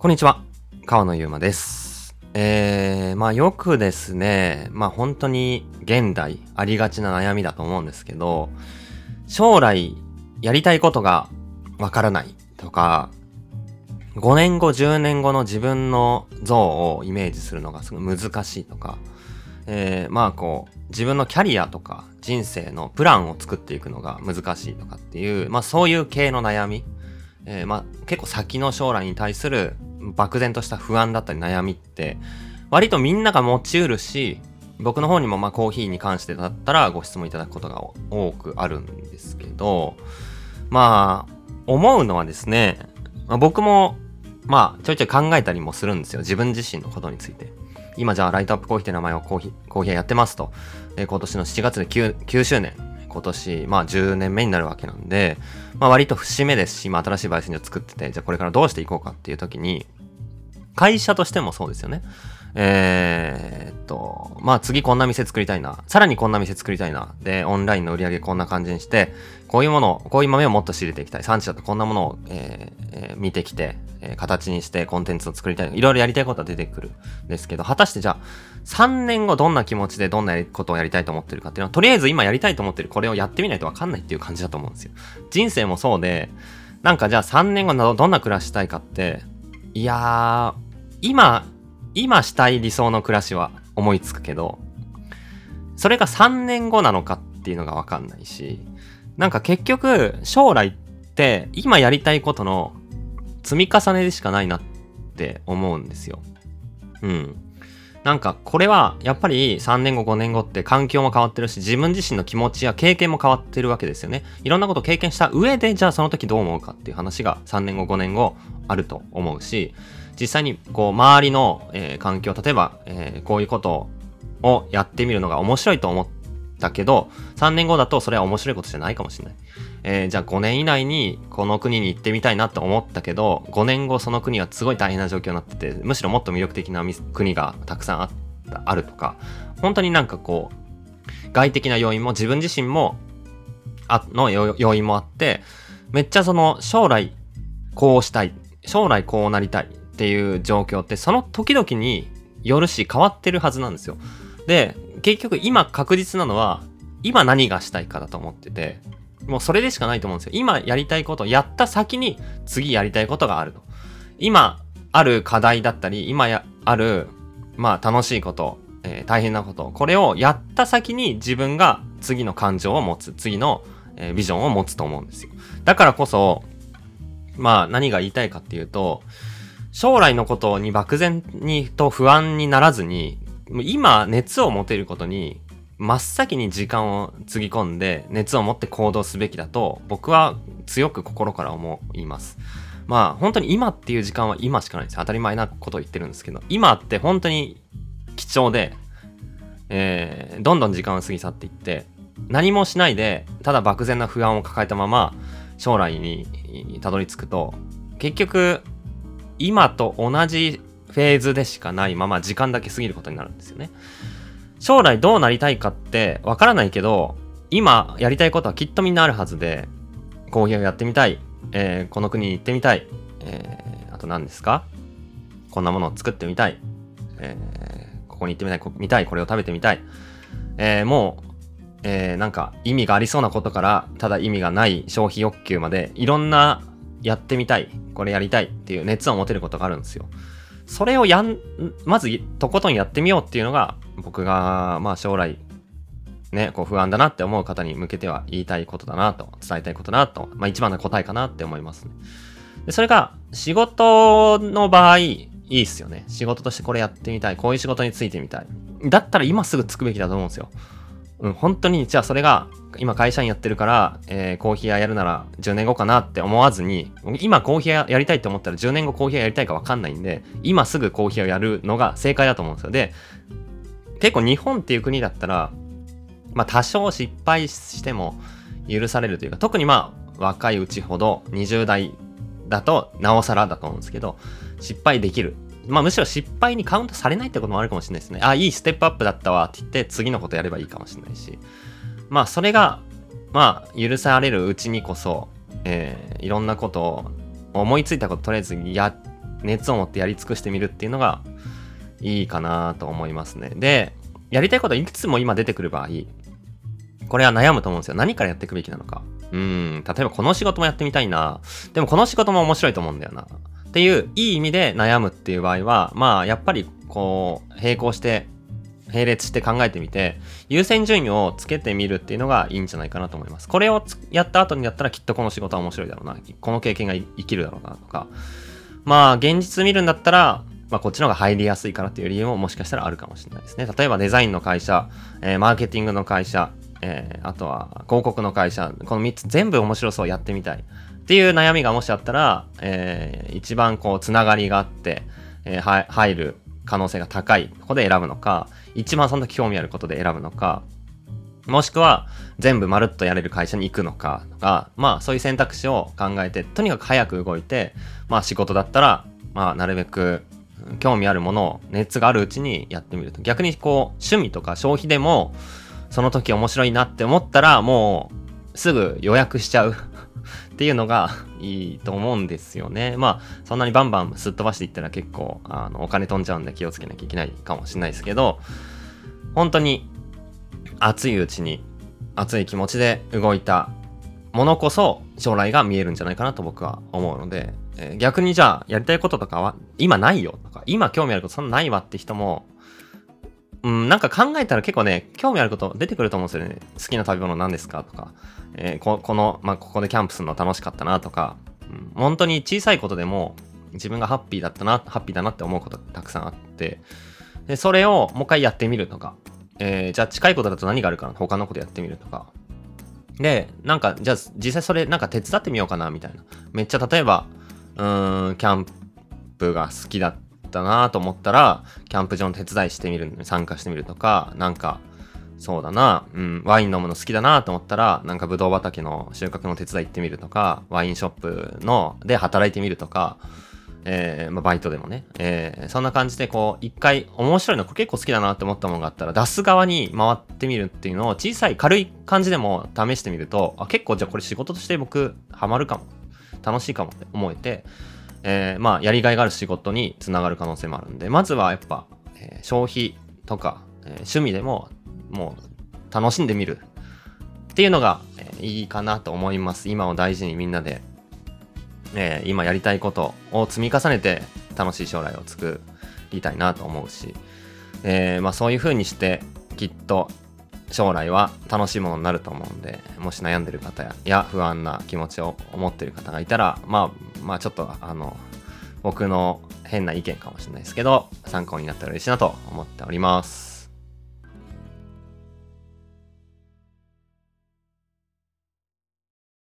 こんにちは。川野ゆうまです。えー、まあよくですね、まあ本当に現代ありがちな悩みだと思うんですけど、将来やりたいことがわからないとか、5年後、10年後の自分の像をイメージするのがすごい難しいとか、えー、まあこう、自分のキャリアとか人生のプランを作っていくのが難しいとかっていう、まあそういう系の悩み。えーまあ結構先の将来に対する漠然とした不安だったり悩みって割とみんなが持ちうるし僕の方にもまあコーヒーに関してだったらご質問いただくことが多くあるんですけどまあ思うのはですね、まあ、僕もまあちょいちょい考えたりもするんですよ。自分自身のことについて。今じゃあライトアップコーヒーって名前をコーヒーコーヒーやってますと、え今年の7月で 9, 9周年今年まあ10年目になるわけなんでまあ割と節目ですし、まあ新しい焙煎所を作ってて、じゃあこれからどうしていこうかっていう時に、会社としてもそうですよね。えー、っと、まあ次こんな店作りたいな。さらにこんな店作りたいな。で、オンラインの売り上げこんな感じにして、こういうもの、こういう豆をもっと仕入れていきたい。産地だとこんなものを、えーえ見てきて、えー形にしてコンテンツを作りたい。いろいろやりたいことは出てくるんですけど、果たしてじゃあ、3年後どんな気持ちでどんなことをやりたいと思ってるかっていうのは、とりあえず今やりたいと思ってるこれをやってみないとわかんないっていう感じだと思うんですよ。人生もそうで、なんかじゃあ3年後などどんな暮らしたいかって、いやー、今、今したい理想の暮らしは思いつくけど、それが3年後なのかっていうのがわかんないし、なんか結局、将来って今やりたいことの積み重ねでしかないなって思うんですよ。うん。なんかこれはやっぱり3年後5年後って環境も変わってるし自分自身の気持ちや経験も変わってるわけですよね。いろんなこと経験した上でじゃあその時どう思うかっていう話が3年後5年後あると思うし実際にこう周りの、えー環境例えば、えーこういうことをやってみるのが面白いと思ったけど3年後だとそれは面白いことじゃないかもしれない。えーじゃあ5年以内にこの国に行ってみたいなって思ったけど5年後その国はすごい大変な状況になっててむしろもっと魅力的な国がたくさんああるとか本当になんかこう外的な要因も自分自身もあの要要因もあってめっちゃその将来こうしたい将来こうなりたいっていう状況ってその時々によるし変わってるはずなんですよで結局今確実なのは今何がしたいかだと思っててもうそれでしかないと思うんですよ。今やりたいことやった先に次やりたいことがあると。今ある課題だったり、今やある、まあ楽しいこと、えー大変なこと、これをやった先に自分が次の感情を持つ、次の、えービジョンを持つと思うんですよ。だからこそ、まあ何が言いたいかっていうと、将来のことに漠然にと不安にならずに、今熱を持てることに真っ先に時間をつぎ込んで熱を持って行動すべきだと僕は強く心から思います。まあ本当に今っていう時間は今しかないです。当たり前なことを言ってるんですけど、今って本当に貴重で、えーどんどん時間が過ぎ去っていって、何もしないで、ただ漠然な不安を抱えたまま将来にたどり着くと、結局今と同じフェーズでしかないまま時間だけ過ぎることになるんですよね。将来どうなりたいかってわからないけど、今やりたいことはきっとみんなあるはずで、コーヒーをやってみたい、えーこの国に行ってみたい、えーあと何ですか？こんなものを作ってみたい、えーここに行ってみたい、こ見たい、これを食べてみたい、えーもう、えーなんか意味がありそうなことから、ただ意味がない消費欲求まで、いろんなやってみたい、これやりたいっていう熱を持てることがあるんですよ。それをやん、まずとことんやってみようっていうのが、僕が、まあ将来、ね、こう不安だなって思う方に向けては言いたいことだなと、伝えたいことだなと、まあ一番の答えかなって思いますね。でそれが、仕事の場合、いいっすよね。仕事としてこれやってみたい。こういう仕事についてみたい。だったら今すぐつくべきだと思うんですよ。うん、本当に、じゃあそれが、今会社員やってるから、えーコーヒー屋やるなら10年後かなって思わずに、今コーヒー屋やりたいと思ったら10年後コーヒー屋やりたいかわかんないんで、今すぐコーヒーをやるのが正解だと思うんですよ。で、結構日本っていう国だったら、まあ多少失敗しても許されるというか、特にまあ若いうちほど20代だとなおさらだと思うんですけど、失敗できる。まあむしろ失敗にカウントされないってこともあるかもしれないですね。あ、いいステップアップだったわって言って次のことやればいいかもしれないし。まあそれが、まあ許されるうちにこそ、えーいろんなことを思いついたこととりあえずや熱を持ってやり尽くしてみるっていうのがいいかなと思いますね。で、やりたいこといくつも今出てくる場合、これは悩むと思うんですよ。何からやっていくべきなのか。うん、例えばこの仕事もやってみたいな。でもこの仕事も面白いと思うんだよな。っていう、いい意味で悩むっていう場合は、まあ、やっぱりこう、並行して並列して考えてみて、優先順位をつけてみるっていうのがいいんじゃないかなと思います。これをやった後にやったらきっとこの仕事は面白いだろうな。この経験が生きるだろうなとか。まあ、現実見るんだったら、まあ、こっちの方が入りやすいからっていう理由ももしかしたらあるかもしれないですね。例えばデザインの会社、えー、マーケティングの会社、えー、あとは広告の会社、この3つ全部面白そうやってみたいっていう悩みがもしあったら、えー、一番こうつながりがあって、えー、入る可能性が高いここで選ぶのか、一番その時興味あることで選ぶのか、もしくは全部まるっとやれる会社に行くのかとか、まあそういう選択肢を考えて、とにかく早く動いて、まあ仕事だったら、まあなるべく興味あるものを熱があるうちにやってみると。逆にこう趣味とか消費でも、その時面白いなって思ったらもうすぐ予約しちゃうっていうのがいいと思うんですよね。まあ、そんなにバンバンすっ飛ばしていったら結構、あの、お金飛んじゃうんで気をつけなきゃいけないかもしれないですけど、本当に熱いうちに、熱い気持ちで動いたものこそ将来が見えるんじゃないかなと僕は思うので、えー、逆にじゃあやりたいこととかは今ないよとか、今興味あることそんなないわって人も、うん、なんか考えたら結構ね、興味あること出てくると思うんですよね。好きな食べ物何ですかとか、えー、ここの、まあ、ここでキャンプするの楽しかったなとか、うん、本当に小さいことでも自分がハッピーだったな、ハッピーだなって思うことたくさんあって、でそれをもう一回やってみるとか、えー、じゃあ近いことだと何があるかな？他のことやってみるとか。で、なんか、じゃあ実際それなんか手伝ってみようかなみたいな。めっちゃ例えば、うーん、キャンプが好きだったなと思ったら、キャンプ場の手伝いしてみる、参加してみるとか、なんか、そうだな、うん、ワイン飲むの好きだなと思ったら、なんかブドウ畑の収穫の手伝い行ってみるとか、ワインショップので働いてみるとか、えー、まあ、バイトでもね、えー、そんな感じでこう、一回面白いの、これ結構好きだなって思ったものがあったら、出す側に回ってみるっていうのを小さい軽い感じでも試してみると、あ、結構じゃあこれ仕事として僕ハマるかも、楽しいかもって思えて、えー、まあ、やりがいがある仕事につながる可能性もあるんで、まずはやっぱ、え消費とか、え趣味でももう楽しんでみるっていうのが、えー、いいかなと思います。今を大事にみんなで、えー、今やりたいことを積み重ねて楽しい将来を作りたいなと思うし、えー、まあ、そういう風にしてきっと将来は楽しいものになると思うんで、もし悩んでる方やや不安な気持ちを思ってる方がいたら、まあ、まあちょっとあの、僕の変な意見かもしれないですけど、参考になったら嬉しいなと思っております。